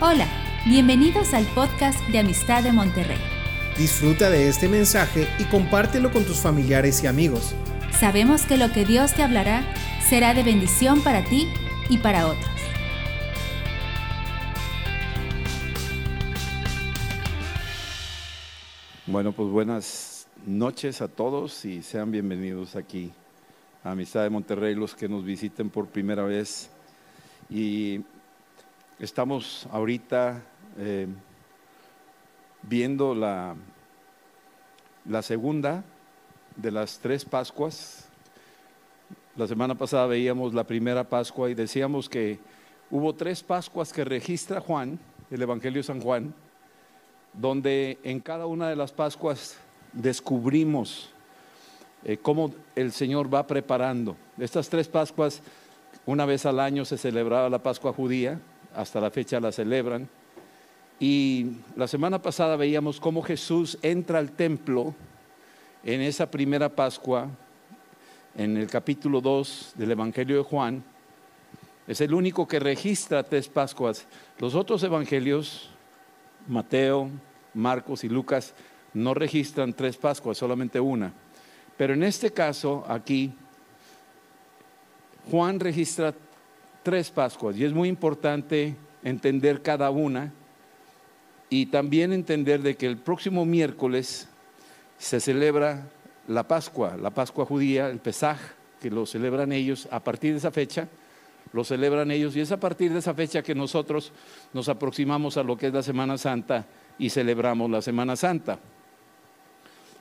Hola, bienvenidos al podcast de Amistad de Monterrey. Disfruta de este mensaje y compártelo con tus familiares y amigos. Sabemos que lo que Dios te hablará será de bendición para ti y para otros. Bueno, pues buenas noches a todos y sean bienvenidos aquí a Amistad de Monterrey, los que nos visiten por primera vez. Y estamos ahorita eh, viendo la, la segunda de las tres Pascuas. La semana pasada veíamos la primera Pascua y decíamos que hubo tres Pascuas que registra Juan, el Evangelio San Juan, donde en cada una de las Pascuas descubrimos eh, cómo el Señor va preparando. Estas tres Pascuas, una vez al año se celebraba la Pascua judía, hasta la fecha la celebran. Y la semana pasada veíamos cómo Jesús entra al templo en esa primera Pascua, en el capítulo 2 del Evangelio de Juan. Es el único que registra tres Pascuas. Los otros evangelios, Mateo, Marcos y Lucas, no registran tres Pascuas, solamente una. Pero en este caso, aquí, Juan registra tres Pascuas y es muy importante entender cada una y también entender de que el próximo miércoles se celebra la Pascua, la Pascua judía, el Pesaj, que lo celebran ellos a partir de esa fecha, lo celebran ellos y es a partir de esa fecha que nosotros nos aproximamos a lo que es la Semana Santa y celebramos la Semana Santa.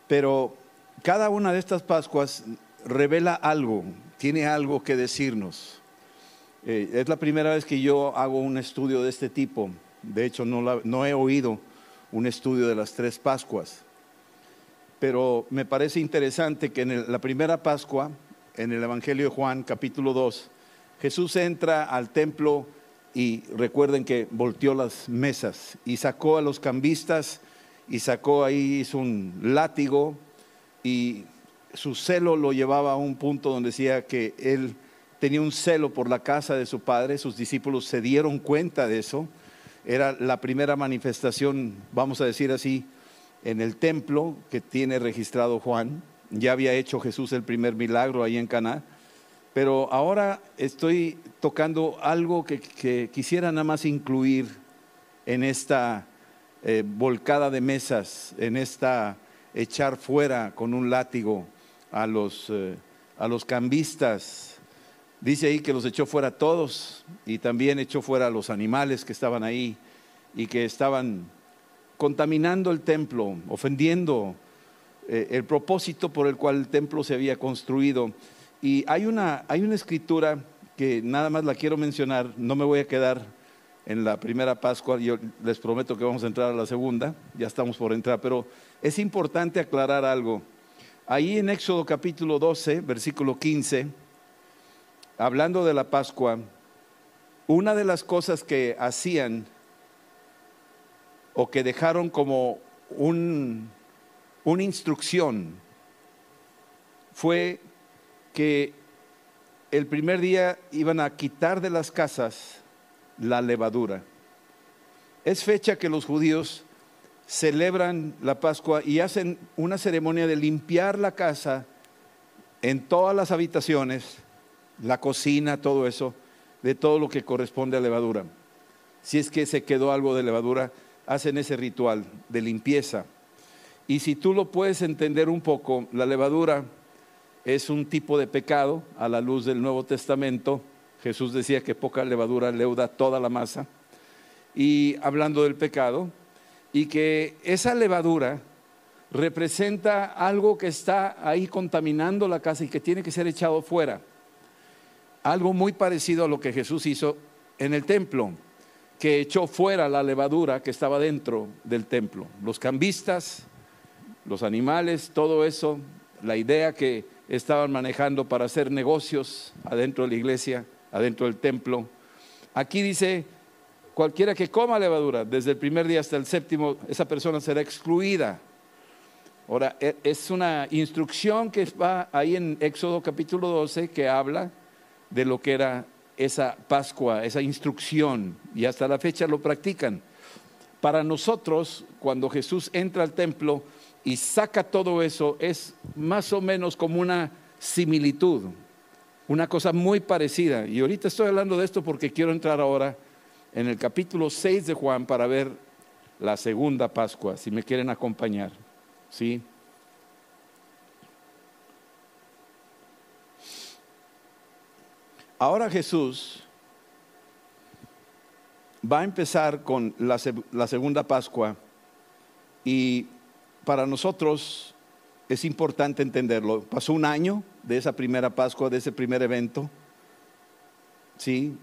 Pero cada una de estas Pascuas revela algo, tiene algo que decirnos. Eh, es la primera vez que yo hago un estudio de este tipo. De hecho, no, no he oído un estudio de las tres Pascuas. Pero me parece interesante que en la primera Pascua, en el Evangelio de Juan, capítulo 2, Jesús entra al templo y recuerden que volteó las mesas y sacó a los cambistas y sacó ahí, hizo un látigo y su celo lo llevaba a un punto donde decía que él tenía un celo por la casa de su padre, sus discípulos se dieron cuenta de eso, era la primera manifestación, vamos a decir así, en el templo que tiene registrado Juan, ya había hecho Jesús el primer milagro ahí en Caná, pero ahora estoy tocando algo que, quisiera nada más incluir en esta eh, volcada de mesas, en esta echar fuera con un látigo a los, eh, a los cambistas. Dice ahí que los echó fuera todos y también echó fuera a los animales que estaban ahí y que estaban contaminando el templo, ofendiendo eh, el propósito por el cual el templo se había construido. Y hay una, hay una escritura que nada más la quiero mencionar, no me voy a quedar en la primera Pascua, yo les prometo que vamos a entrar a la segunda, ya estamos por entrar, pero es importante aclarar algo. Ahí en Éxodo capítulo 12, versículo 15, hablando de la Pascua, una de las cosas que hacían o que dejaron como un, una instrucción fue que el primer día iban a quitar de las casas la levadura. Es fecha que los judíos celebran la Pascua y hacen una ceremonia de limpiar la casa en todas las habitaciones, la cocina, todo eso, de todo lo que corresponde a levadura. Si es que se quedó algo de levadura, hacen ese ritual de limpieza. Y si tú lo puedes entender un poco, la levadura es un tipo de pecado a la luz del Nuevo Testamento. Jesús decía que poca levadura leuda toda la masa. Y hablando del pecado, y que esa levadura representa algo que está ahí contaminando la casa y que tiene que ser echado fuera. Algo muy parecido a lo que Jesús hizo en el templo, que echó fuera la levadura que estaba dentro del templo. Los cambistas, los animales, todo eso, la idea que estaban manejando para hacer negocios adentro de la iglesia, adentro del templo. Aquí dice, cualquiera que coma levadura, desde el primer día hasta el séptimo, esa persona será excluida. Ahora, e, es una instrucción que va ahí en Éxodo capítulo 12 que habla de lo que era esa Pascua, esa instrucción, y hasta la fecha lo practican. Para nosotros, cuando Jesús entra al templo y saca todo eso, es más o menos como una similitud, una cosa muy parecida. Y ahorita estoy hablando de esto porque quiero entrar ahora en el capítulo 6 de Juan para ver la segunda Pascua, si me quieren acompañar. ¿Sí? Ahora Jesús va a empezar con la, segunda Pascua y para nosotros es importante entenderlo. Pasó un año de esa primera Pascua, de ese primer evento. Sí.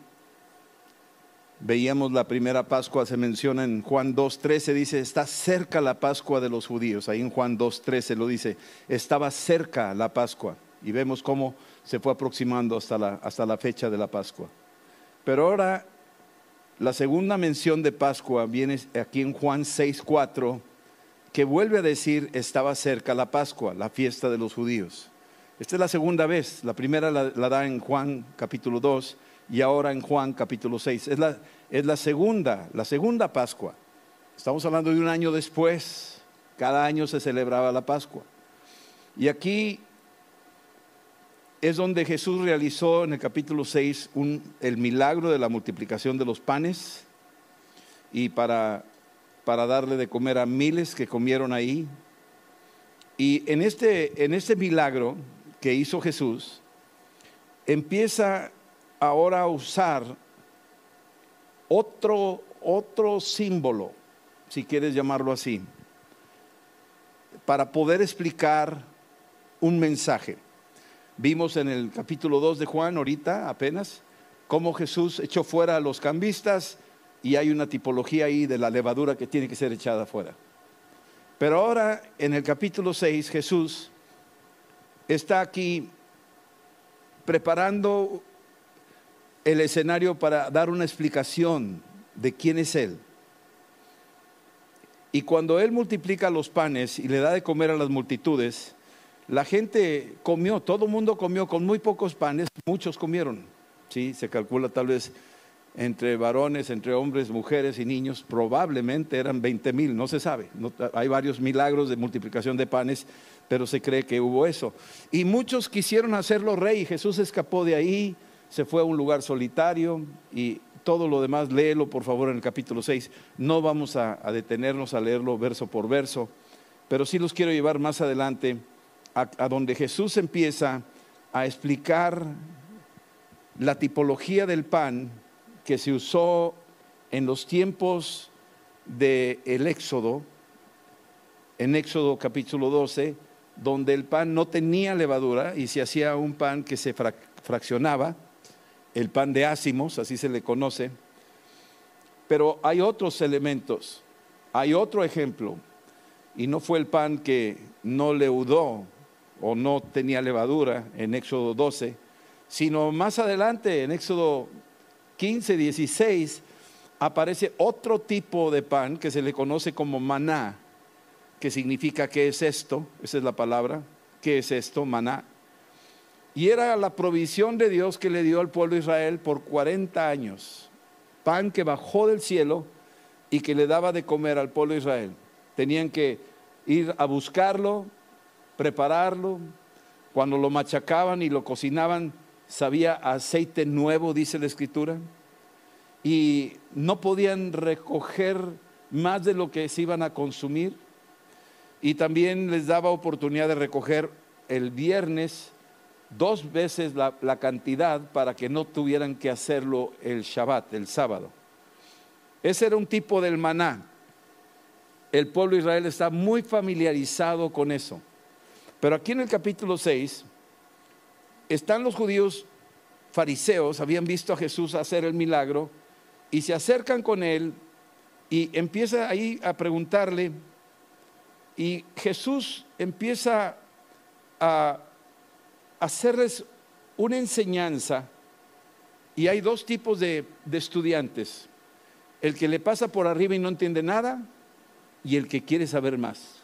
Veíamos la primera Pascua, se menciona en Juan 2.13, dice, está cerca la Pascua de los judíos. Ahí en Juan 2.13 lo dice, estaba cerca la Pascua. Y vemos cómo se fue aproximando hasta la, hasta la fecha de la Pascua. Pero ahora la segunda mención de Pascua viene aquí en Juan 6.4, que vuelve a decir, estaba cerca la Pascua, la fiesta de los judíos. Esta es la segunda vez, la primera la, da en Juan capítulo 2 y ahora en Juan capítulo 6. Es la, es la segunda, la segunda Pascua. Estamos hablando de un año después, cada año se celebraba la Pascua. Y aquí es donde Jesús realizó en el capítulo 6 el milagro de la multiplicación de los panes y para, para darle de comer a miles que comieron ahí. Y en este, en este milagro que hizo Jesús, empieza ahora a usar otro, otro símbolo, si quieres llamarlo así, para poder explicar un mensaje. Vimos en el capítulo 2 de Juan, ahorita apenas, cómo Jesús echó fuera a los cambistas y hay una tipología ahí de la levadura que tiene que ser echada fuera. Pero ahora en el capítulo 6 Jesús está aquí preparando el escenario para dar una explicación de quién es Él. Y cuando Él multiplica los panes y le da de comer a las multitudes, la gente comió, todo el mundo comió con muy pocos panes, muchos comieron. ¿sí? Se calcula tal vez entre varones, entre hombres, mujeres y niños, probablemente eran 20 mil, no se sabe. hay varios milagros de multiplicación de panes, pero se cree que hubo eso. Y muchos quisieron hacerlo rey, Jesús escapó de ahí, se fue a un lugar solitario y todo lo demás, léelo por favor en el capítulo 6. No vamos a detenernos a leerlo verso por verso, pero sí los quiero llevar más adelante a, donde Jesús empieza a explicar la tipología del pan que se usó en los tiempos del Éxodo, en Éxodo capítulo 12, donde el pan no tenía levadura y se hacía un pan que se fraccionaba, el pan de ácimos, así se le conoce. Pero hay otros elementos, hay otro ejemplo, y no fue el pan que no leudó o no tenía levadura en Éxodo 12, sino más adelante en Éxodo 15, 16 aparece otro tipo de pan que se le conoce como maná, que significa qué es esto, esa es la palabra, qué es esto, maná. Y era la provisión de Dios que le dio al pueblo de Israel por 40 años, pan que bajó del cielo y que le daba de comer al pueblo de Israel. Tenían que ir a buscarlo, prepararlo. Cuando lo machacaban y lo cocinaban, sabía aceite nuevo, dice la escritura. Y no podían recoger más de lo que se iban a consumir. Y también les daba oportunidad de recoger el viernes dos veces la, la, cantidad para que no tuvieran que hacerlo el Shabbat, el sábado. Ese era un tipo del maná. El pueblo de Israel está muy familiarizado con eso. Pero aquí en el capítulo 6 están los judíos fariseos, habían visto a Jesús hacer el milagro y se acercan con él y empieza ahí a preguntarle y Jesús empieza a hacerles una enseñanza y hay dos tipos de, de estudiantes, el que le pasa por arriba y no entiende nada y el que quiere saber más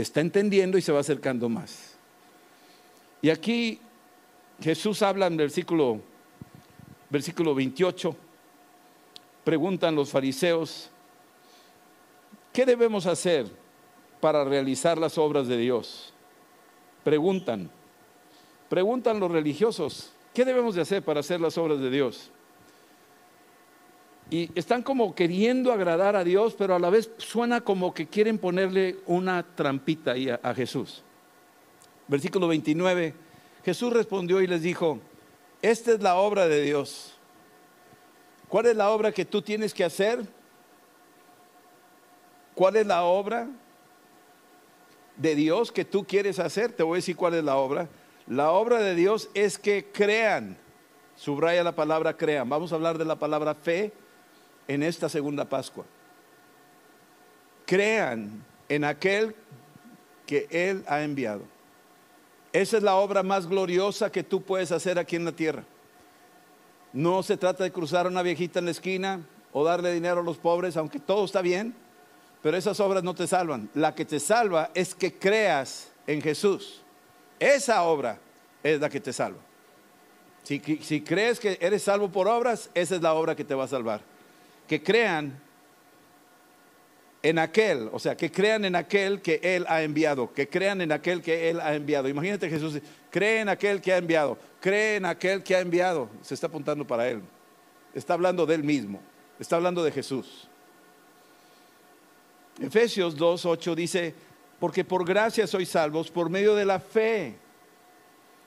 está entendiendo y se va acercando más. Y aquí Jesús habla en versículo versículo 28, preguntan los fariseos, ¿qué debemos hacer para realizar las obras de Dios? Preguntan, preguntan los religiosos, ¿qué debemos de hacer para hacer las obras de Dios? Y están como queriendo agradar a Dios, pero a la vez suena como que quieren ponerle una trampita ahí a, a Jesús. Versículo 29, Jesús respondió y les dijo, esta es la obra de Dios. ¿Cuál es la obra que tú tienes que hacer? ¿Cuál es la obra de Dios que tú quieres hacer? Te voy a decir cuál es la obra. La obra de Dios es que crean. Subraya la palabra crean. Vamos a hablar de la palabra fe en esta segunda Pascua. Crean en aquel que Él ha enviado. Esa es la obra más gloriosa que tú puedes hacer aquí en la tierra. No se trata de cruzar a una viejita en la esquina o darle dinero a los pobres, aunque todo está bien, pero esas obras no te salvan. La que te salva es que creas en Jesús. Esa obra es la que te salva. Si, si crees que eres salvo por obras, esa es la obra que te va a salvar que crean en aquel, o sea, que crean en aquel que Él ha enviado, que crean en aquel que Él ha enviado. Imagínate Jesús, cree en aquel que ha enviado, cree en aquel que ha enviado. Se está apuntando para Él. Está hablando de Él mismo, está hablando de Jesús. Efesios 2.8 dice, porque por gracia sois salvos por medio de la fe.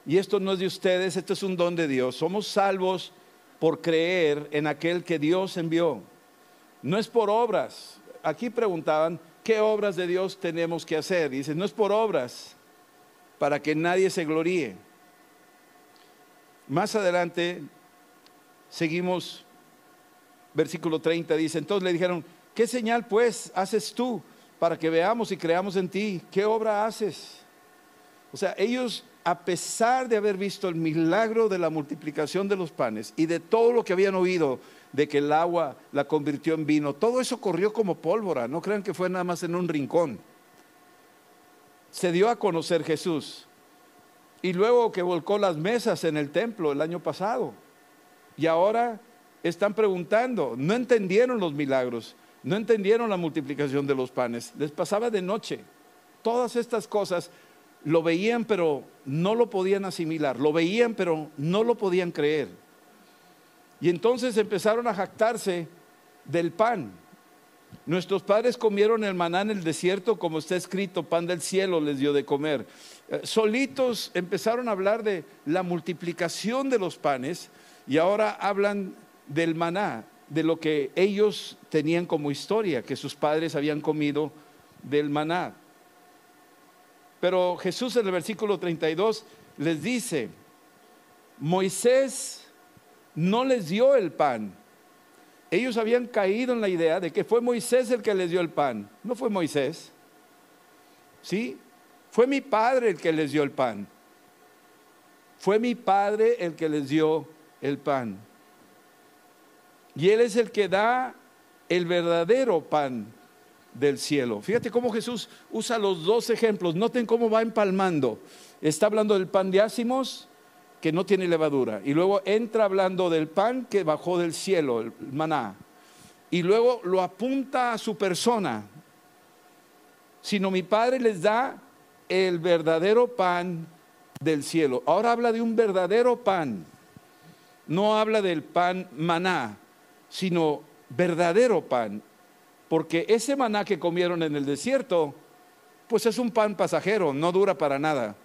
Y esto no es de ustedes, esto es un don de Dios. Somos salvos por creer en aquel que Dios envió. No es por obras. Aquí preguntaban, ¿qué obras de Dios tenemos que hacer? Dice, no es por obras, para que nadie se gloríe. Más adelante, seguimos, versículo 30, dice, entonces le dijeron, ¿qué señal pues haces tú para que veamos y creamos en ti? ¿Qué obra haces? O sea, ellos a pesar de haber visto el milagro de la multiplicación de los panes y de todo lo que habían oído de que el agua la convirtió en vino, todo eso corrió como pólvora, no crean que fue nada más en un rincón. Se dio a conocer Jesús y luego que volcó las mesas en el templo el año pasado. Y ahora están preguntando, no entendieron los milagros, no entendieron la multiplicación de los panes, les pasaba de noche. Todas estas cosas lo veían pero no lo podían asimilar, lo veían pero no lo podían creer. Y entonces empezaron a jactarse del pan. Nuestros padres comieron el maná en el desierto, como está escrito, pan del cielo les dio de comer. Eh, solitos empezaron a hablar de la multiplicación de los panes y ahora hablan del maná, de lo que ellos tenían como historia, que sus padres habían comido del maná. Pero Jesús en el versículo 32 les dice, Moisés no les dio el pan. Ellos habían caído en la idea de que fue Moisés el que les dio el pan. No fue Moisés. ¿Sí? Fue mi padre el que les dio el pan. Fue mi padre el que les dio el pan. Y Él es el que da el verdadero pan del cielo. Fíjate cómo Jesús usa los dos ejemplos. Noten cómo va empalmando. Está hablando del pan de ácimos que no tiene levadura. Y luego entra hablando del pan que bajó del cielo, el maná. Y luego lo apunta a su persona. Sino mi Padre les da el verdadero pan del cielo. Ahora habla de un verdadero pan. No habla del pan maná, sino verdadero pan porque ese maná que comieron en el desierto, pues es un pan pasajero, no dura para nada.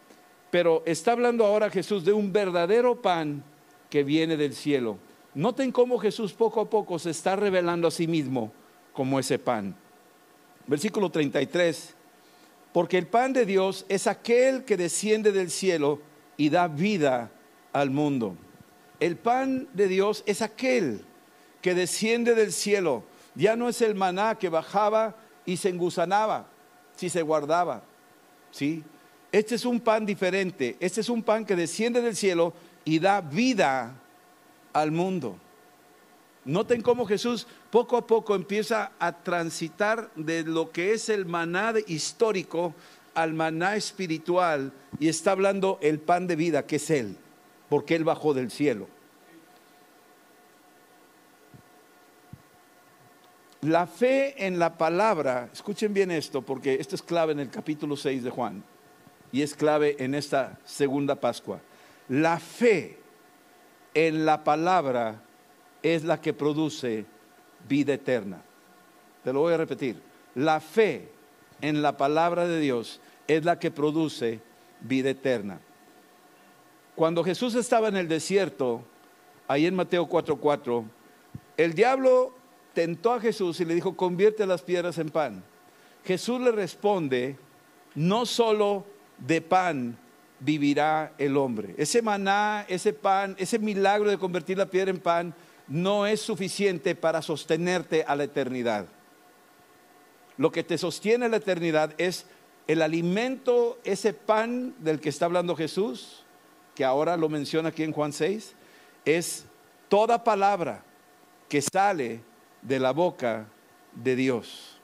Pero está hablando ahora Jesús de un verdadero pan que viene del cielo. Noten cómo Jesús poco a poco se está revelando a sí mismo como ese pan. Versículo 33. Porque el pan de Dios es aquel que desciende del cielo y da vida al mundo. El pan de Dios es aquel que desciende del cielo ya no es el maná que bajaba y se engusanaba si se guardaba. ¿Sí? Este es un pan diferente. Este es un pan que desciende del cielo y da vida al mundo. Noten cómo Jesús poco a poco empieza a transitar de lo que es el maná histórico al maná espiritual y está hablando el pan de vida que es Él, porque Él bajó del cielo. La fe en la palabra, escuchen bien esto, porque esto es clave en el capítulo 6 de Juan y es clave en esta segunda Pascua. La fe en la palabra es la que produce vida eterna. Te lo voy a repetir. La fe en la palabra de Dios es la que produce vida eterna. Cuando Jesús estaba en el desierto, ahí en Mateo 4:4, el diablo tentó a Jesús y le dijo, convierte las piedras en pan. Jesús le responde, no solo de pan vivirá el hombre. Ese maná, ese pan, ese milagro de convertir la piedra en pan no es suficiente para sostenerte a la eternidad. Lo que te sostiene a la eternidad es el alimento, ese pan del que está hablando Jesús, que ahora lo menciona aquí en Juan 6, es toda palabra que sale de la boca de Dios.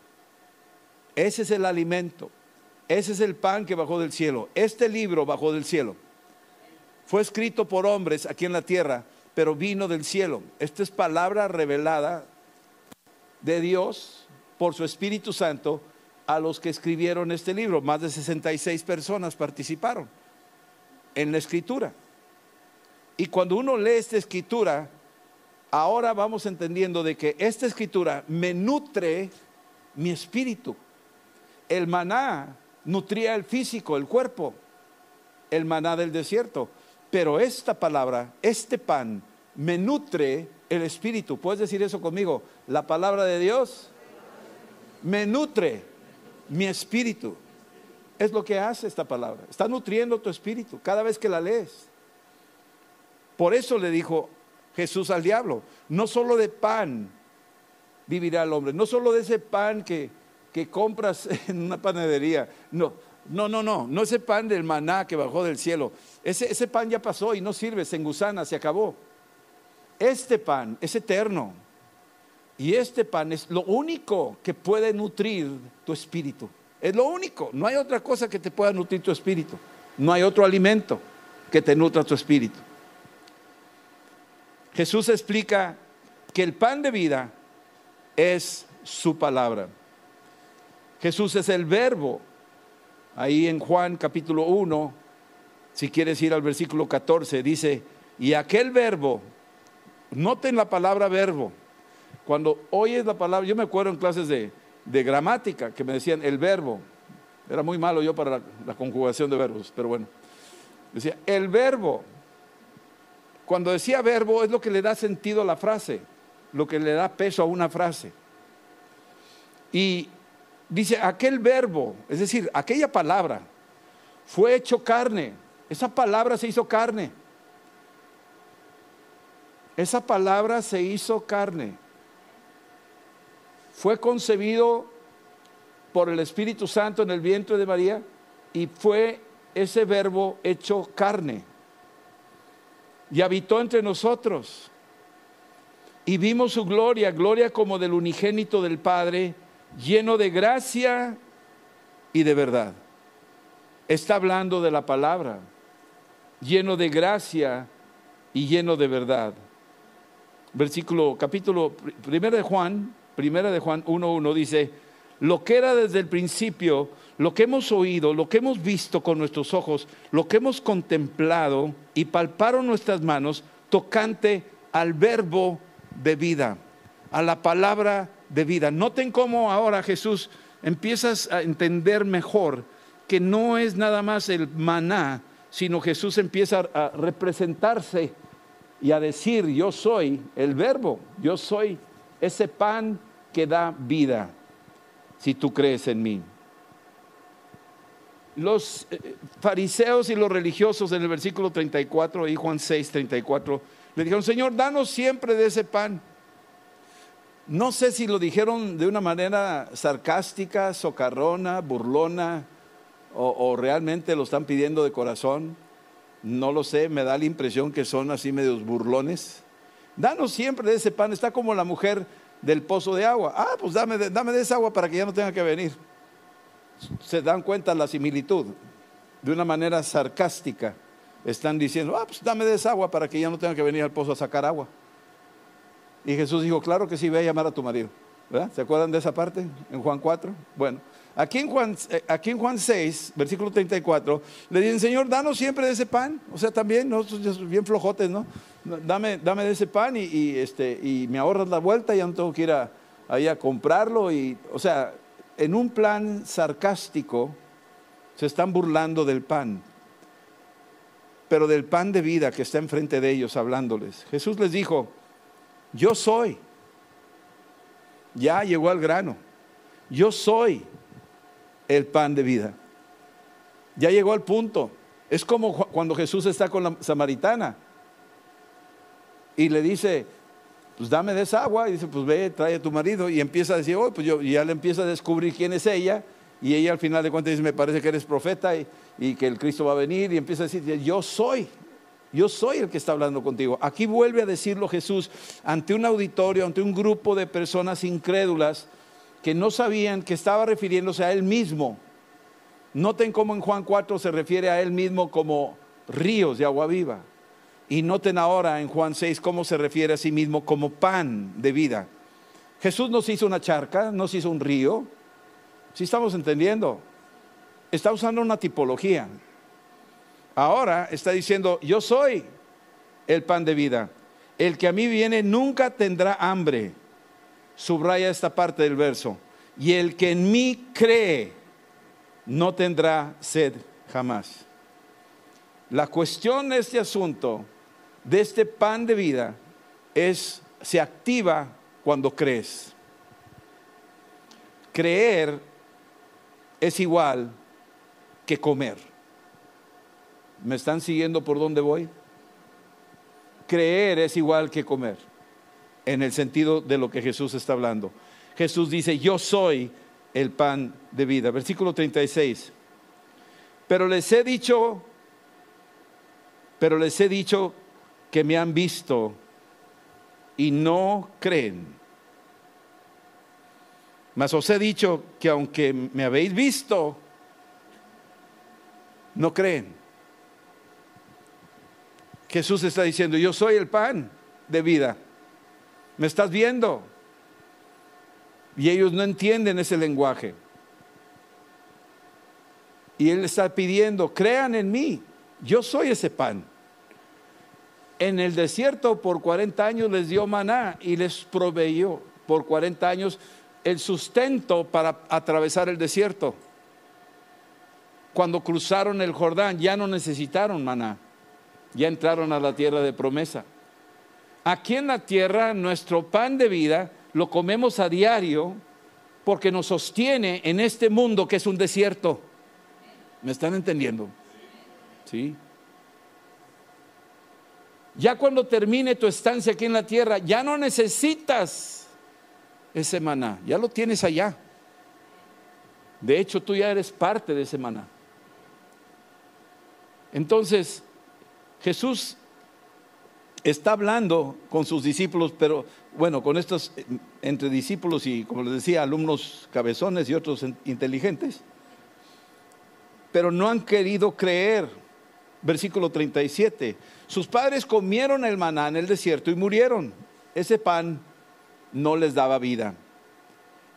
Ese es el alimento, ese es el pan que bajó del cielo. Este libro bajó del cielo. Fue escrito por hombres aquí en la tierra, pero vino del cielo. Esta es palabra revelada de Dios por su Espíritu Santo a los que escribieron este libro. Más de 66 personas participaron en la escritura. Y cuando uno lee esta escritura, ahora vamos entendiendo de que esta escritura me nutre mi espíritu. El maná nutría el físico, el cuerpo, el maná del desierto. Pero esta palabra, este pan, me nutre el espíritu. ¿Puedes decir eso conmigo? La palabra de Dios me nutre mi espíritu. Es lo que hace esta palabra. Está nutriendo tu espíritu cada vez que la lees. Por eso le dijo Jesús al diablo. No solo de pan vivirá el hombre, no solo de ese pan que, que compras en una panadería, no, no, no, no, no ese pan del maná que bajó del cielo. Ese, ese pan ya pasó y no sirve, se engusana, se acabó. Este pan es eterno. Y este pan es lo único que puede nutrir tu espíritu. Es lo único. No hay otra cosa que te pueda nutrir tu espíritu. No hay otro alimento que te nutra tu espíritu. Jesús explica que el pan de vida es su palabra. Jesús es el verbo. Ahí en Juan capítulo 1, si quieres ir al versículo 14, dice, y aquel verbo, noten la palabra verbo, cuando oyes la palabra, yo me acuerdo en clases de, gramática que me decían el verbo, era muy malo yo para la conjugación de verbos, pero bueno, decía el verbo, cuando decía verbo es lo que le da sentido a la frase, lo que le da peso a una frase. Y dice, aquel verbo, es decir, aquella palabra, fue hecho carne. Esa palabra se hizo carne. Esa palabra se hizo carne. Fue concebido por el Espíritu Santo en el vientre de María y fue ese verbo hecho carne y habitó entre nosotros. Y vimos su gloria, gloria como del unigénito del Padre, lleno de gracia y de verdad. Está hablando de la palabra, lleno de gracia y lleno de verdad. Versículo, capítulo primero de Juan, primera de Juan 1.1 dice, lo que era desde el principio, lo que hemos oído, lo que hemos visto con nuestros ojos, lo que hemos contemplado y palparon nuestras manos tocante al verbo de vida, a la palabra de vida. Noten cómo ahora Jesús empiezas a entender mejor que no es nada más el maná, sino Jesús empieza a representarse y a decir, yo soy el verbo, yo soy ese pan que da vida si tú crees en mí. Los eh, fariseos y los religiosos en el versículo 34 y Juan 6, 34 le dijeron, Señor, danos siempre de ese pan. No sé si lo dijeron de una manera sarcástica, socarrona, burlona, o, realmente lo están pidiendo de corazón. No lo sé, me da la impresión que son así medios burlones. Danos siempre de ese pan. Está como la mujer del pozo de agua. Ah, pues dame dame de esa agua para que ya no tenga que venir. Se dan cuenta la similitud. De una manera sarcástica están diciendo, ah, pues dame de esa agua para que ya no tenga que venir al pozo a sacar agua. Y Jesús dijo, claro que sí, ve a llamar a tu marido. ¿verdad? ¿Se acuerdan de esa parte en Juan 4? Bueno, aquí en Juan, eh, aquí en Juan 6, versículo 34, le dicen, Señor, danos siempre de ese pan. O sea, también nosotros bien flojotes, ¿no? Dame, dame de ese pan y, este, y me ahorras la vuelta, ya no tengo que ir a, ahí a comprarlo. Y, o sea, en un plan sarcástico se están burlando del pan, pero del pan de vida que está enfrente de ellos hablándoles. Jesús les dijo, yo soy. Ya llegó al grano. Yo soy el pan de vida. Ya llegó al punto. Es como cuando Jesús está con la samaritana y le dice, pues dame de esa agua. Y dice, pues ve, trae a tu marido. Y empieza a decir, oh, pues yo, y ya le empieza a descubrir quién es ella. Y ella al final de cuentas dice, me parece que eres profeta y, y que el Cristo va a venir. Y empieza a decir, yo soy yo soy el que está hablando contigo. Aquí vuelve a decirlo Jesús ante un auditorio, ante un grupo de personas incrédulas que no sabían que estaba refiriéndose a Él mismo. Noten cómo en Juan 4 se refiere a Él mismo como ríos de agua viva. Y noten ahora en Juan 6 cómo se refiere a sí mismo como pan de vida. Jesús nos hizo una charca, nos hizo un río. Si estamos entendiendo, está usando una tipología. Ahora está diciendo, yo soy el pan de vida. El que a mí viene nunca tendrá hambre. Subraya esta parte del verso. Y el que en mí cree no tendrá sed jamás. La cuestión de este asunto, de este pan de vida, es, se activa cuando crees. Creer es igual que comer. ¿Me están siguiendo por dónde voy? Creer es igual que comer, en el sentido de lo que Jesús está hablando. Jesús dice, yo soy el pan de vida. Versículo 36. Pero les he dicho, pero les he dicho que me han visto y no creen. Mas os he dicho que aunque me habéis visto, no creen. Jesús está diciendo, yo soy el pan de vida. ¿Me estás viendo? Y ellos no entienden ese lenguaje. Y Él está pidiendo, crean en mí, yo soy ese pan. En el desierto por 40 años les dio maná y les proveyó por 40 años el sustento para atravesar el desierto. Cuando cruzaron el Jordán ya no necesitaron maná ya entraron a la tierra de promesa. Aquí en la tierra nuestro pan de vida lo comemos a diario porque nos sostiene en este mundo que es un desierto. ¿Me están entendiendo? Sí. Ya cuando termine tu estancia aquí en la tierra, ya no necesitas ese maná, ya lo tienes allá. De hecho, tú ya eres parte de ese maná. Entonces, Jesús está hablando con sus discípulos, pero bueno, con estos, entre discípulos y, como les decía, alumnos cabezones y otros inteligentes, pero no han querido creer. Versículo 37, sus padres comieron el maná en el desierto y murieron. Ese pan no les daba vida.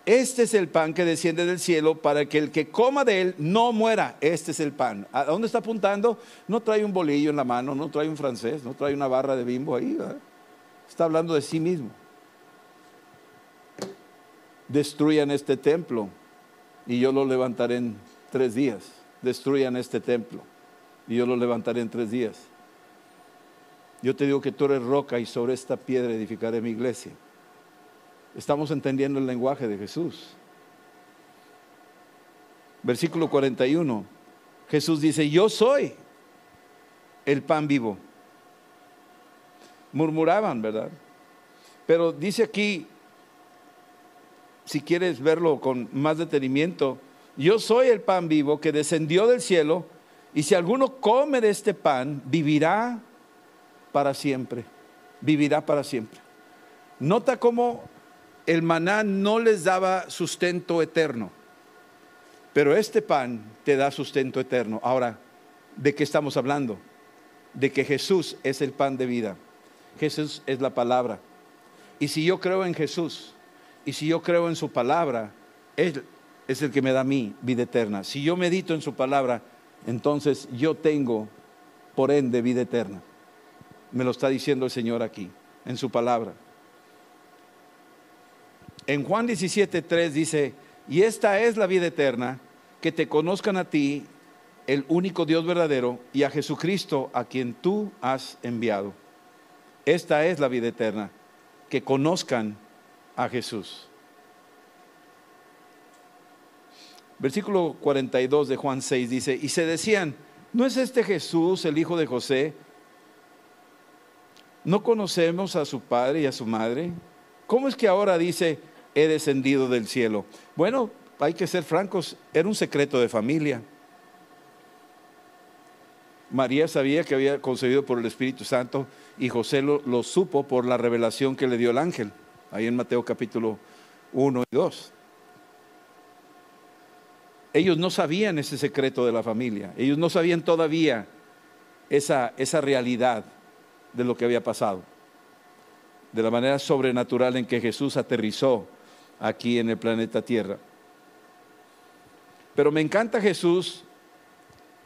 Este es el pan que desciende del cielo para que el que coma de él no muera. Este es el pan. ¿A dónde está apuntando? No trae un bolillo en la mano, no trae un francés, no trae una barra de bimbo ahí. Está hablando de sí mismo. Destruyan este templo y yo lo levantaré en tres días. Destruyan este templo y yo lo levantaré en tres días. Yo te digo que tú eres roca y sobre esta piedra edificaré mi iglesia. Estamos entendiendo el lenguaje de Jesús. Versículo 41. Jesús dice, yo soy el pan vivo. Murmuraban, ¿verdad? Pero dice aquí, si quieres verlo con más detenimiento, yo soy el pan vivo que descendió del cielo y si alguno come de este pan, vivirá para siempre. Vivirá para siempre. Nota cómo el maná no les daba sustento eterno, pero este pan te da sustento eterno. Ahora, ¿de qué estamos hablando? De que Jesús es el pan de vida. Jesús es la palabra. Y si yo creo en Jesús, y si yo creo en su palabra, Él es el que me da a mí vida eterna. Si yo medito en su palabra, entonces yo tengo, por ende, vida eterna. Me lo está diciendo el Señor aquí, en su palabra. En Juan 17, 3 dice, y esta es la vida eterna, que te conozcan a ti, el único Dios verdadero, y a Jesucristo, a quien tú has enviado. Esta es la vida eterna, que conozcan a Jesús. Versículo 42 de Juan 6 dice, y se decían, ¿no es este Jesús el hijo de José? ¿No conocemos a su padre y a su madre? ¿Cómo es que ahora dice, he descendido del cielo? Bueno, hay que ser francos, era un secreto de familia. María sabía que había concebido por el Espíritu Santo y José lo, supo por la revelación que le dio el ángel, ahí en Mateo capítulo 1 y 2. Ellos no sabían ese secreto de la familia, ellos no sabían todavía esa, esa realidad de lo que había pasado, de la manera sobrenatural en que Jesús aterrizó aquí en el planeta Tierra. Pero me encanta Jesús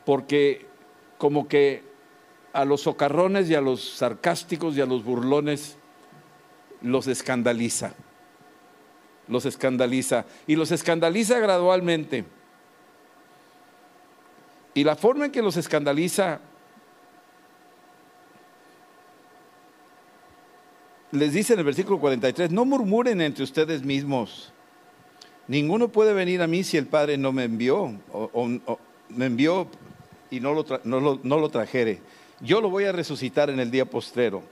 porque como que a los socarrones y a los sarcásticos y a los burlones los escandaliza. Los escandaliza. Y los escandaliza gradualmente. Y la forma en que los escandaliza les dice en el versículo 43, no murmuren entre ustedes mismos. Ninguno puede venir a mí si el Padre no me envió, o, me envió y no lo, no, lo, no lo, trajere. Yo lo voy a resucitar en el día postrero.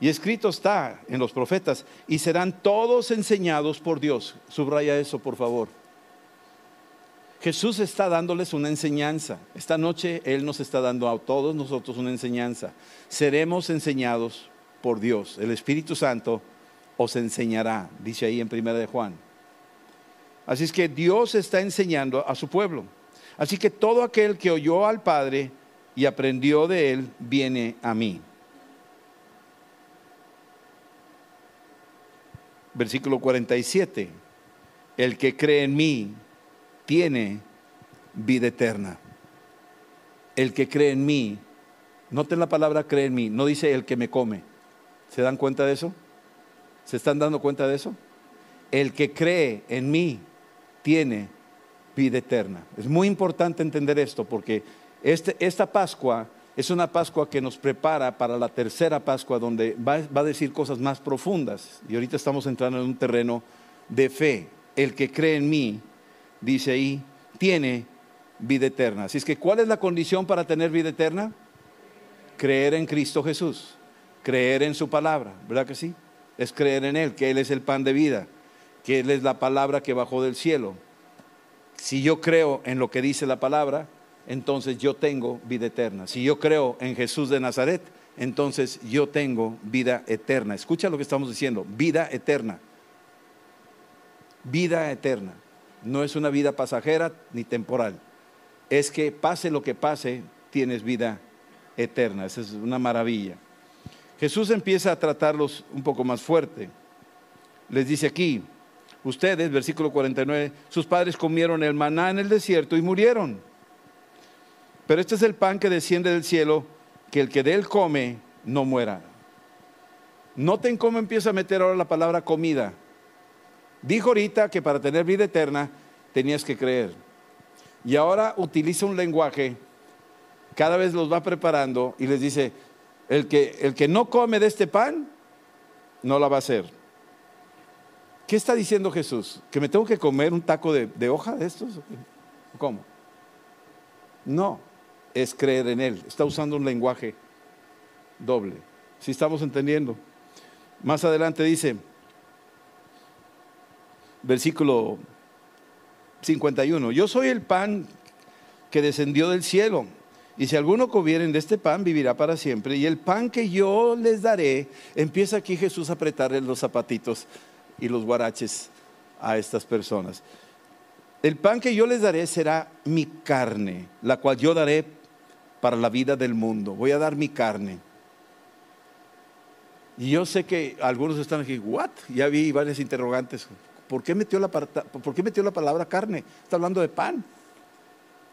Y escrito está en los profetas, y serán todos enseñados por Dios. Subraya eso, por favor. Jesús está dándoles una enseñanza. Esta noche Él nos está dando a todos nosotros una enseñanza. Seremos enseñados por Dios. El Espíritu Santo os enseñará, dice ahí en Primera de Juan. Así es que Dios está enseñando a su pueblo. Así que todo aquel que oyó al Padre y aprendió de Él, viene a mí. Versículo 47. El que cree en mí tiene vida eterna. El que cree en mí, noten la palabra cree en mí, no dice el que me come. ¿Se dan cuenta de eso? ¿Se están dando cuenta de eso? El que cree en mí tiene vida eterna. Es muy importante entender esto porque este, esta Pascua es una Pascua que nos prepara para la tercera Pascua donde va, va, a decir cosas más profundas. Y ahorita estamos entrando en un terreno de fe. El que cree en mí, dice ahí, tiene vida eterna. Así es que, ¿cuál es la condición para tener vida eterna? Creer en Cristo Jesús, creer en su palabra, ¿verdad que sí? Es creer en Él, que Él es el pan de vida, que Él es la palabra que bajó del cielo, si yo creo en lo que dice la palabra, entonces yo tengo vida eterna. Si yo creo en Jesús de Nazaret, entonces yo tengo vida eterna. Escucha lo que estamos diciendo, vida eterna. Vida eterna. No es una vida pasajera ni temporal. Es que pase lo que pase, tienes vida eterna. Esa es una maravilla. Jesús empieza a tratarlos un poco más fuerte. Les dice aquí, Ustedes, versículo 49, sus padres comieron el maná en el desierto y murieron. Pero este es el pan que desciende del cielo, que el que de él come no muera. Noten cómo empieza a meter ahora la palabra comida. Dijo ahorita que para tener vida eterna tenías que creer. Y ahora utiliza un lenguaje, cada vez los va preparando y les dice, el que, el que no come de este pan, no la va a hacer. ¿Qué está diciendo Jesús? ¿Que me tengo que comer un taco de, de hoja de estos? ¿Cómo? No, es creer en Él. Está usando un lenguaje doble. Si estamos entendiendo. Más adelante dice, versículo 51, yo soy el pan que descendió del cielo. Y si alguno comieren de este pan, vivirá para siempre. Y el pan que yo les daré, empieza aquí Jesús a apretarle los zapatitos y los guaraches a estas personas. El pan que yo les daré será mi carne, la cual yo daré para la vida del mundo. Voy a dar mi carne. Y yo sé que algunos están aquí, ¿what? Ya vi varias interrogantes. ¿Por qué metió la, por qué metió la palabra carne? Está hablando de pan.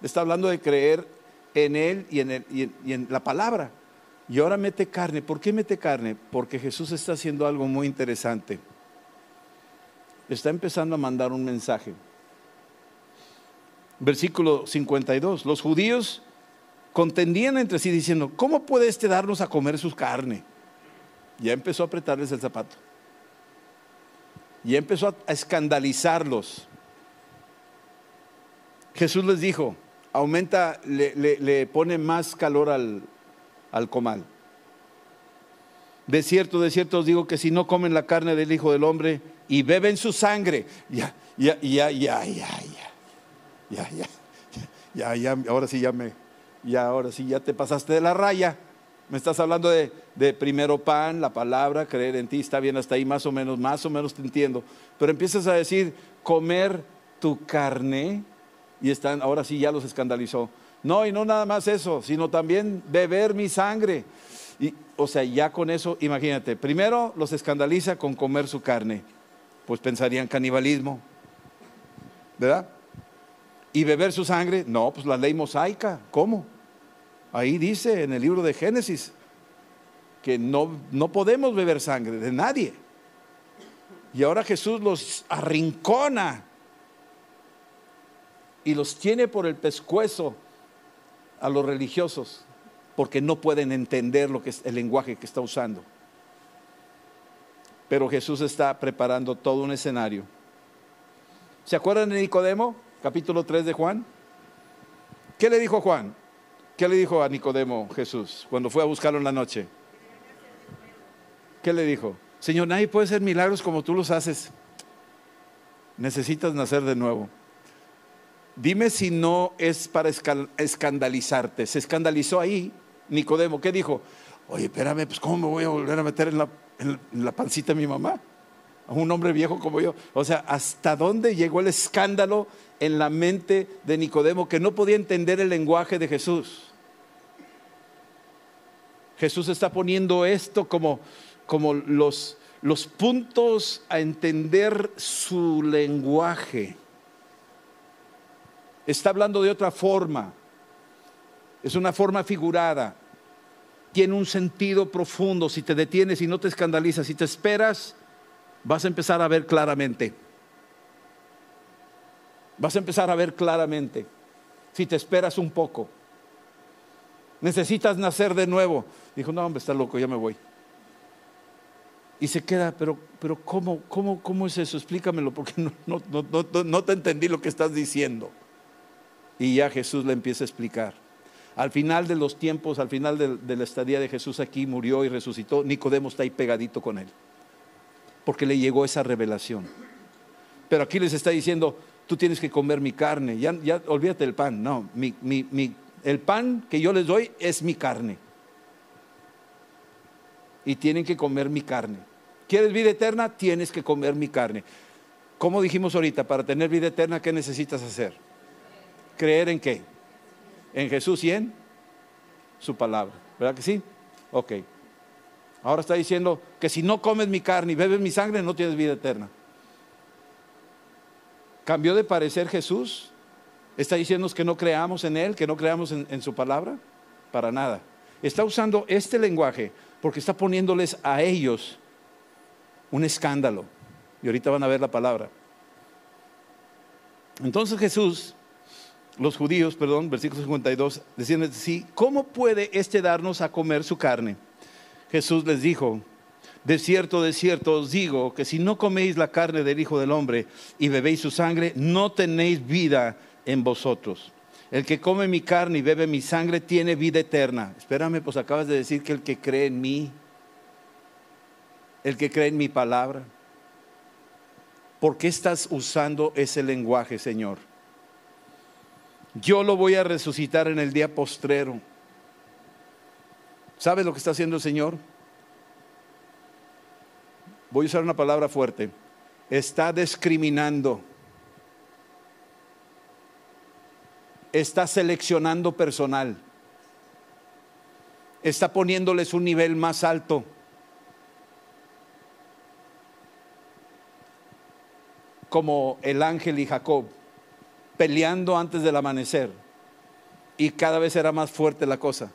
Está hablando de creer en Él y en, el, y en, la palabra. Y ahora mete carne. ¿Por qué mete carne? Porque Jesús está haciendo algo muy interesante. Está empezando a mandar un mensaje. Versículo 52. Los judíos contendían entre sí diciendo, ¿cómo puede este darnos a comer su carne? Ya empezó a apretarles el zapato. Ya empezó a escandalizarlos. Jesús les dijo, aumenta, le, pone más calor al, al comal. De cierto, de cierto os digo que si no comen la carne del Hijo del Hombre y beben su sangre, ya, ya, ya, ya, ya, ya, ya, ya, ya, ya, ahora sí ya me, ya ahora sí ya te pasaste de la raya. Me estás hablando de, de, primero pan, la palabra, creer en ti, está bien hasta ahí más o menos, más o menos te entiendo. Pero empiezas a decir, comer tu carne, y están, ahora sí ya los escandalizó. No, y no nada más eso, sino también beber mi sangre. Y, o sea, ya con eso, imagínate, primero los escandaliza con comer su carne, pues pensarían canibalismo, ¿verdad? Y beber su sangre, no, pues la ley mosaica, ¿cómo? Ahí dice en el libro de Génesis que no, no podemos beber sangre de nadie. Y ahora Jesús los arrincona y los tiene por el pescuezo a los religiosos porque no pueden entender lo que es el lenguaje que está usando. Pero Jesús está preparando todo un escenario. ¿Se acuerdan de Nicodemo? Capítulo 3 de Juan. ¿Qué le dijo Juan? ¿Qué le dijo a Nicodemo Jesús cuando fue a buscarlo en la noche? ¿Qué le dijo? Señor, nadie puede hacer milagros como tú los haces. Necesitas nacer de nuevo. Dime si no es para escandalizarte. Se escandalizó ahí Nicodemo. ¿Qué dijo? Oye, espérame, pues ¿cómo me voy a volver a meter en la, en la pancita de mi mamá? A un hombre viejo como yo. O sea, ¿hasta dónde llegó el escándalo en la mente de Nicodemo que no podía entender el lenguaje de Jesús? Jesús está poniendo esto como, como los, los puntos a entender su lenguaje. Está hablando de otra forma. Es una forma figurada. Tiene un sentido profundo. Si te detienes y no te escandalizas, si te esperas, vas a empezar a ver claramente. Vas a empezar a ver claramente. Si te esperas un poco. Necesitas nacer de nuevo. Dijo, no, hombre, está loco, ya me voy. Y se queda, pero, pero ¿cómo, cómo, cómo es eso? Explícamelo, porque no, te entendí lo que estás diciendo. Y ya Jesús le empieza a explicar. Al final de los tiempos, al final de, la estadía de Jesús aquí, murió y resucitó, Nicodemo está ahí pegadito con él, porque le llegó esa revelación. Pero aquí les está diciendo, tú tienes que comer mi carne, ya, ya olvídate del pan, no, el pan que yo les doy es mi carne. Y tienen que comer mi carne. ¿Quieres vida eterna? Tienes que comer mi carne. Como dijimos ahorita, para tener vida eterna, ¿qué necesitas hacer? creer en qué? En Jesús y en su palabra. ¿Verdad que sí? Ok. Ahora está diciendo que si no comes mi carne y bebes mi sangre, no tienes vida eterna. ¿Cambió de parecer Jesús? ¿Está diciendo que no creamos en Él, que no creamos en, su palabra? Para nada. Está usando este lenguaje porque está poniéndoles a ellos un escándalo. Y ahorita van a ver la palabra. Entonces Jesús los judíos, perdón, versículo 52, decían sí, ¿cómo puede éste darnos a comer su carne? Jesús les dijo, de cierto, de cierto os digo que si no coméis la carne del Hijo del Hombre y bebéis su sangre, no tenéis vida en vosotros. El que come mi carne y bebe mi sangre tiene vida eterna. Espérame, pues acabas de decir que el que cree en mí, el que cree en mi palabra, ¿por qué estás usando ese lenguaje, Señor? yo lo voy a resucitar en el día postrero. ¿Sabes lo que está haciendo el Señor? Voy a usar una palabra fuerte. Está discriminando. Está seleccionando personal. Está poniéndoles un nivel más alto. Como el ángel y Jacob, peleando antes del amanecer. Y cada vez era más fuerte la cosa.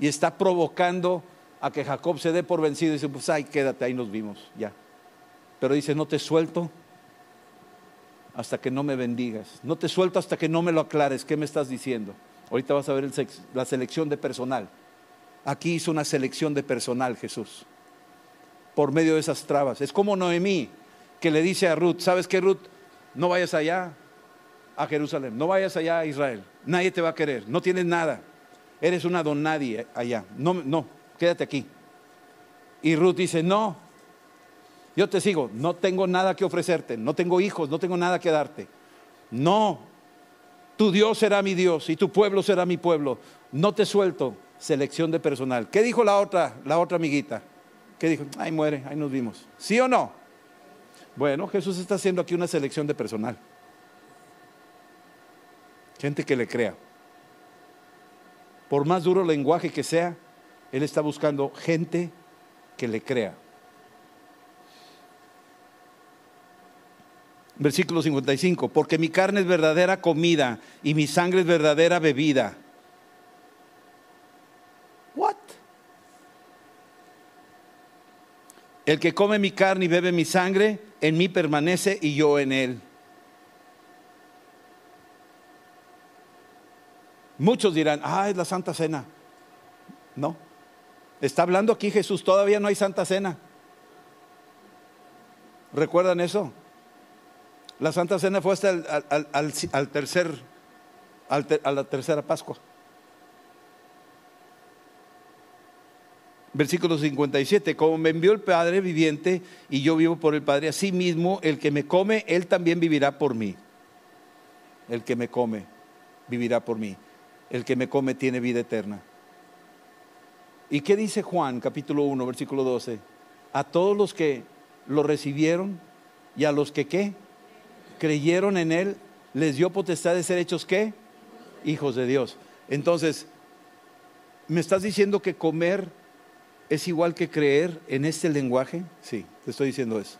Y está provocando a que Jacob se dé por vencido y dice, pues ay, quédate, ahí nos vimos, ya. Pero dice, no te suelto hasta que no me bendigas. No te suelto hasta que no me lo aclares. ¿Qué me estás diciendo? Ahorita vas a ver la selección de personal. Aquí hizo una selección de personal Jesús. Por medio de esas trabas. Es como Noemí que le dice a Ruth, ¿sabes qué Ruth? No vayas allá a Jerusalén, no vayas allá a Israel. Nadie te va a querer, no tienes nada. Eres una don nadie allá. No, no, quédate aquí. Y Ruth dice, no, yo te sigo, no tengo nada que ofrecerte, no tengo hijos, no tengo nada que darte. No, tu Dios será mi Dios y tu pueblo será mi pueblo. No te suelto. Selección de personal. ¿Qué dijo la otra, la otra amiguita? ¿Qué dijo? Ay, muere, ahí nos vimos. ¿Sí o no? Bueno, Jesús está haciendo aquí una selección de personal. Gente que le crea. Por más duro lenguaje que sea, Él está buscando gente que le crea. Versículo 55, porque mi carne es verdadera comida y mi sangre es verdadera bebida. What? El que come mi carne y bebe mi sangre, en mí permanece y yo en él. Muchos dirán, ah, es la Santa Cena. No, está hablando aquí Jesús, todavía no hay Santa Cena. ¿Recuerdan eso? La Santa Cena fue hasta al, tercer, a la tercera Pascua. Versículo 57, como me envió el Padre viviente y yo vivo por el Padre, así mismo el que me come, él también vivirá por mí. El que me come, vivirá por mí. El que me come tiene vida eterna. ¿Y qué dice Juan capítulo 1, versículo 12? A todos los que lo recibieron y a los que qué? creyeron en Él, les dio potestad de ser hechos qué? Hijos de Dios. Entonces, ¿me estás diciendo que comer es igual que creer en este lenguaje? Sí, te estoy diciendo eso.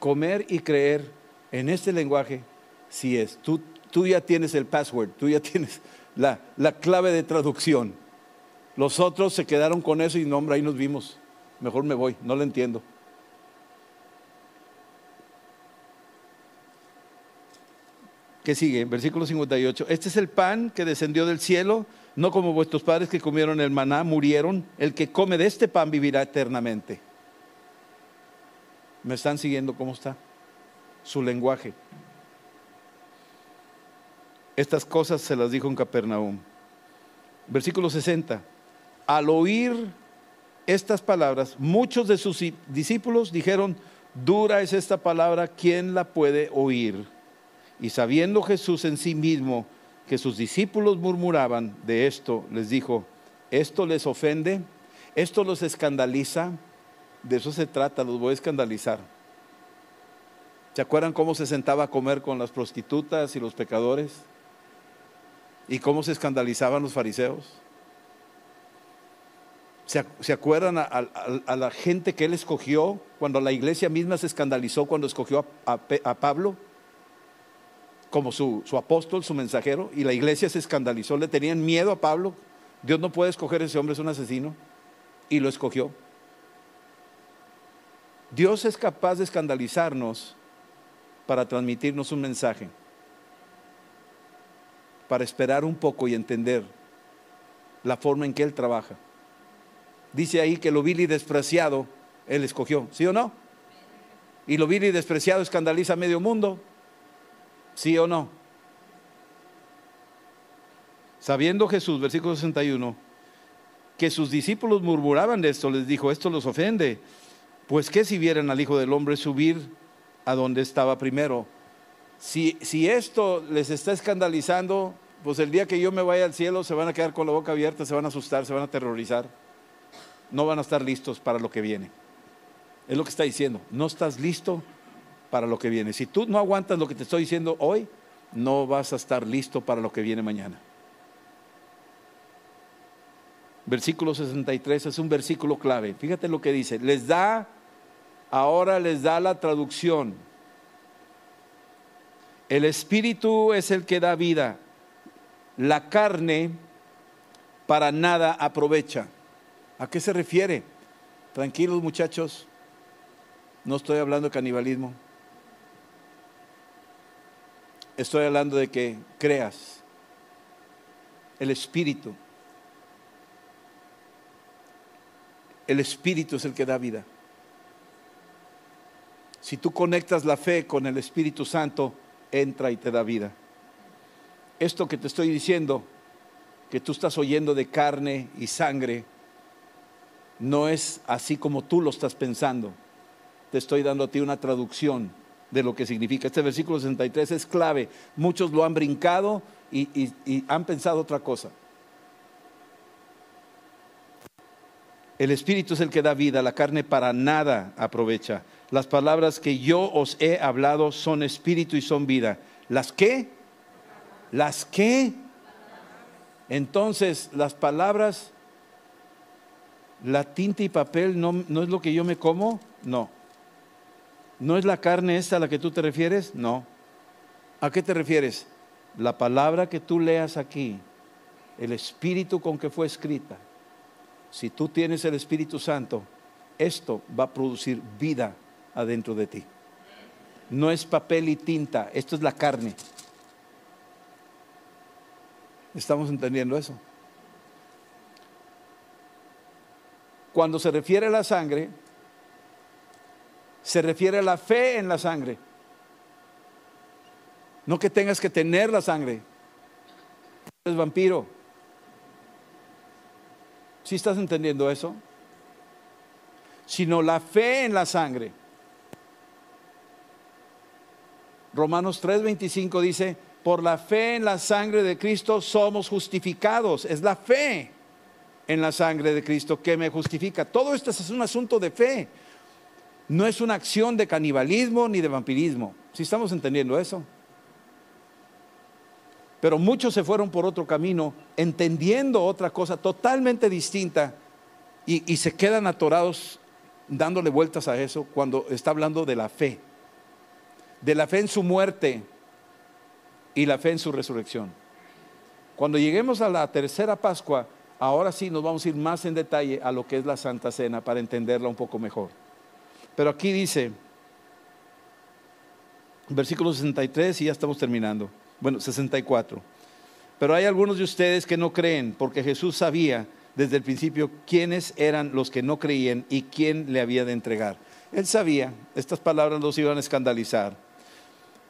Comer y creer en este lenguaje, sí es. Tú, tú ya tienes el password, tú ya tienes la, la clave de traducción. Los otros se quedaron con eso y no, hombre, ahí nos vimos. Mejor me voy, no lo entiendo. ¿Qué sigue? Versículo 58. Este es el pan que descendió del cielo, no como vuestros padres que comieron el maná, murieron. El que come de este pan vivirá eternamente. ¿Me están siguiendo cómo está? Su lenguaje. Estas cosas se las dijo en Capernaum. Versículo 60. Al oír estas palabras, muchos de sus discípulos dijeron, dura es esta palabra, ¿quién la puede oír? Y sabiendo Jesús en sí mismo que sus discípulos murmuraban de esto, les dijo, ¿esto les ofende? ¿Esto los escandaliza? De eso se trata, los voy a escandalizar. ¿Se acuerdan cómo se sentaba a comer con las prostitutas y los pecadores? ¿Y cómo se escandalizaban los fariseos? ¿Se, acuerdan a, la gente que él escogió cuando la iglesia misma se escandalizó cuando escogió a Pablo? como su, apóstol, su mensajero, y la iglesia se escandalizó, le tenían miedo a Pablo. Dios no puede escoger ese hombre, es un asesino, y lo escogió. Dios es capaz de escandalizarnos para transmitirnos un mensaje, para esperar un poco y entender la forma en que Él trabaja. Dice ahí que lo vil y despreciado Él escogió, ¿sí o no? Y lo vil y despreciado escandaliza a medio mundo. ¿Sí o no? Sabiendo Jesús, versículo 61, que sus discípulos murmuraban de esto, les dijo, esto los ofende. Pues qué si vieran al Hijo del Hombre subir a donde estaba primero. Si, esto les está escandalizando, pues el día que yo me vaya al cielo se van a quedar con la boca abierta, se van a asustar, se van a aterrorizar. No van a estar listos para lo que viene. Es lo que está diciendo. No estás listo para lo que viene. Si tú no aguantas lo que te estoy diciendo hoy, no vas a estar listo para lo que viene mañana. Versículo 63 es un versículo clave. Fíjate lo que dice. Les da, ahora les da la traducción El espíritu es el que da vida. La carne para nada aprovecha. ¿A qué se refiere? Tranquilos muchachos, no estoy hablando de canibalismo. Estoy hablando de que creas el espíritu. El espíritu es el que da vida. Si tú conectas la fe con el Espíritu Santo, entra y te da vida. Esto que te estoy diciendo, que tú estás oyendo de carne y sangre, no es así como tú lo estás pensando. Te estoy dando a ti una traducción de lo que significa. Este versículo 63 es clave. Muchos lo han brincado y, y han pensado otra cosa. El Espíritu es el que da vida, la carne para nada aprovecha. Las palabras que yo os he hablado son espíritu y son vida. ¿Las qué? ¿Las qué? Entonces, las palabras, la tinta y papel no, no es lo que yo me como, no. ¿No es la carne esta a la que tú te refieres? No. ¿A qué te refieres? La palabra que tú leas aquí, el espíritu con que fue escrita. Si tú tienes el Espíritu Santo, esto va a producir vida adentro de ti. No es papel y tinta, esto es la carne. ¿Estamos entendiendo eso? Cuando se refiere a la sangre, se refiere a la fe en la sangre. No que tengas que tener la sangre. Es vampiro. ¿Sí estás entendiendo eso? Sino la fe en la sangre. Romanos 3:25 dice, por la fe en la sangre de Cristo somos justificados. Es la fe en la sangre de Cristo que me justifica. Todo esto es un asunto de fe. No es una acción de canibalismo ni de vampirismo. Si estamos entendiendo eso? Pero muchos se fueron por otro camino, entendiendo otra cosa totalmente distinta y, y se quedan atorados dándole vueltas a eso cuando está hablando de la fe de la fe en su muerte y la fe en su resurrección. Cuando lleguemos a la tercera Pascua, ahora sí nos vamos a ir más en detalle a lo que es la Santa Cena para entenderla un poco mejor. Pero aquí dice, versículo 63 y ya estamos terminando. Bueno, 64. Pero hay algunos de ustedes que no creen porque Jesús sabía desde el principio quiénes eran los que no creían y quién le había de entregar. Él sabía, estas palabras los iban a escandalizar.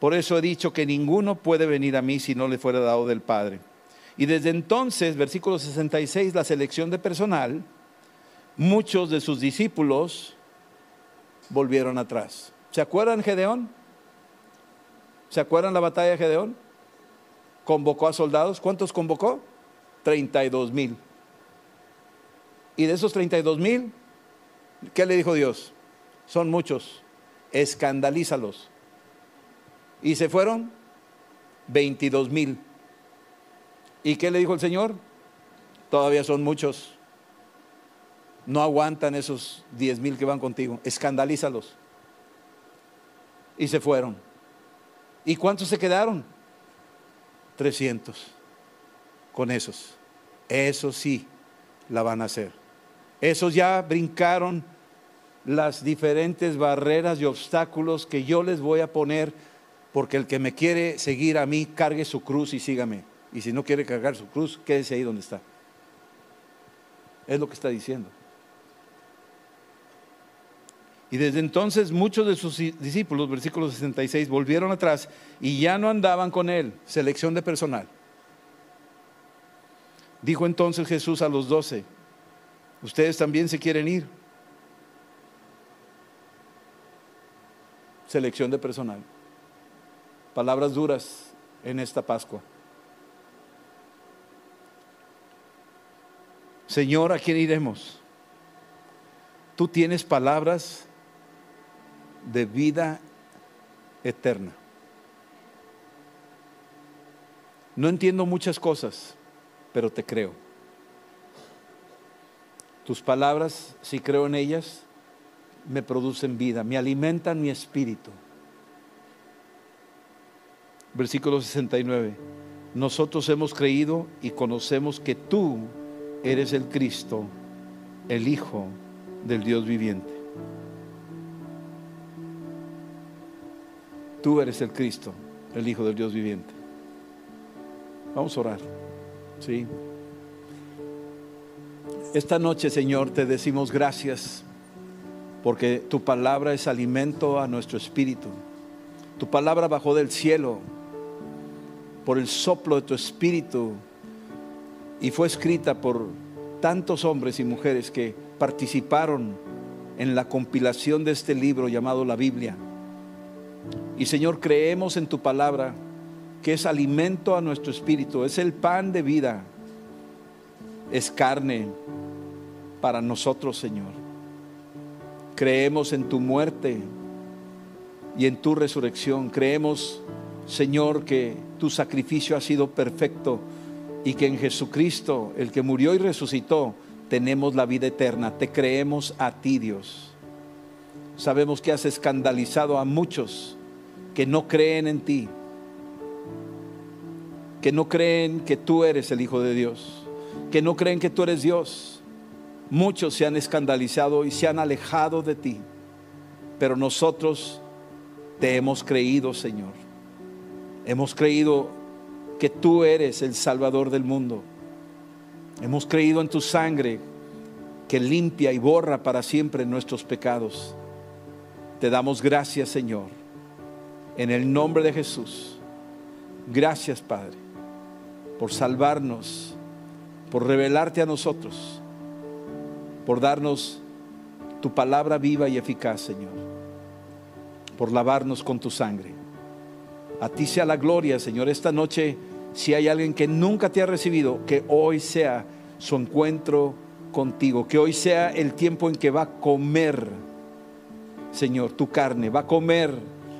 Por eso he dicho que ninguno puede venir a mí si no le fuera dado del Padre. Y desde entonces, versículo 66, la selección de personal, muchos de sus discípulos volvieron atrás. ¿Se acuerdan Gedeón? ¿Se acuerdan la batalla de Gedeón? Convocó a soldados. ¿Cuántos convocó? 32 mil. Y de esos 32 mil, ¿qué le dijo Dios? Son muchos. Escandalízalos. Y se fueron 22 mil. ¿Y qué le dijo el Señor? Todavía son muchos. No aguantan esos 10 mil que van contigo. Escandalízalos. Y se fueron. ¿Y cuántos se quedaron? 300. Con esos. Esos sí la van a hacer. Esos ya brincaron las diferentes barreras y obstáculos que yo les voy a poner porque el que me quiere seguir a mí, cargue su cruz y sígame. Y si no quiere cargar su cruz, quédese ahí donde está. Es lo que está diciendo. Y desde entonces muchos de sus discípulos, versículo 66, volvieron atrás y ya no andaban con él. Selección de personal. Dijo entonces Jesús a los doce, ustedes también se quieren ir. Selección de personal palabras duras en esta Pascua. Señor, ¿a quién iremos? Tú tienes palabras de vida eterna. No entiendo muchas cosas, pero te creo. Tus palabras, si creo en ellas, me producen vida, me alimentan mi espíritu. Versículo 69. Nosotros hemos creído y conocemos que tú eres el Cristo, el Hijo del Dios viviente. Tú eres el Cristo, el Hijo del Dios viviente. Vamos a orar. Sí. Esta noche, Señor, te decimos gracias porque tu palabra es alimento a nuestro espíritu. Tu palabra bajó del cielo por el soplo de tu espíritu y fue escrita por tantos hombres y mujeres que participaron en la compilación de este libro llamado la Biblia. Y Señor, creemos en tu palabra, que es alimento a nuestro espíritu, es el pan de vida, es carne para nosotros, Señor. Creemos en tu muerte y en tu resurrección. Creemos, Señor, que tu sacrificio ha sido perfecto y que en Jesucristo, el que murió y resucitó, tenemos la vida eterna. Te creemos a ti, Dios. Sabemos que has escandalizado a muchos que no creen en ti, que no creen que tú eres el Hijo de Dios, que no creen que tú eres Dios. Muchos se han escandalizado y se han alejado de ti, pero nosotros te hemos creído, Señor. Hemos creído que tú eres el Salvador del mundo. Hemos creído en tu sangre que limpia y borra para siempre nuestros pecados. Te damos gracias, Señor, en el nombre de Jesús. Gracias, Padre, por salvarnos, por revelarte a nosotros, por darnos tu palabra viva y eficaz, Señor, por lavarnos con tu sangre. A ti sea la gloria, Señor. Esta noche, si hay alguien que nunca te ha recibido, que hoy sea su encuentro contigo, que hoy sea el tiempo en que va a comer, Señor, tu carne, va a comer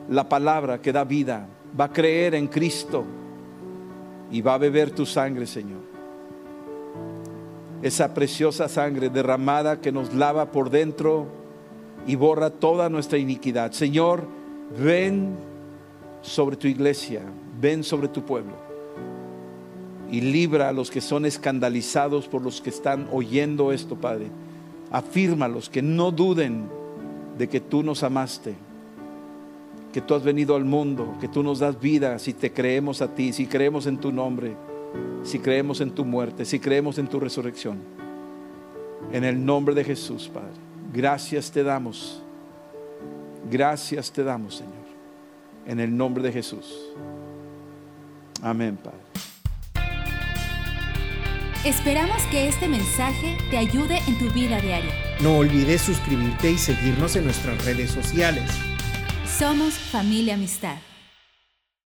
la palabra que da vida, va a creer en Cristo y va a beber tu sangre, Señor. Esa preciosa sangre derramada que nos lava por dentro y borra toda nuestra iniquidad. Señor, ven sobre tu iglesia, ven sobre tu pueblo y libra a los que son escandalizados por los que están oyendo esto, Padre. Afírmalos que no duden de que tú nos amaste, que tú has venido al mundo, que tú nos das vida si te creemos a ti, si creemos en tu nombre, si creemos en tu muerte, si creemos en tu resurrección. En el nombre de Jesús, Padre. Gracias te damos. Gracias te damos, Señor en el nombre de Jesús. Amén, Padre. Esperamos que este mensaje te ayude en tu vida diaria. No olvides suscribirte y seguirnos en nuestras redes sociales. Somos familia amistad.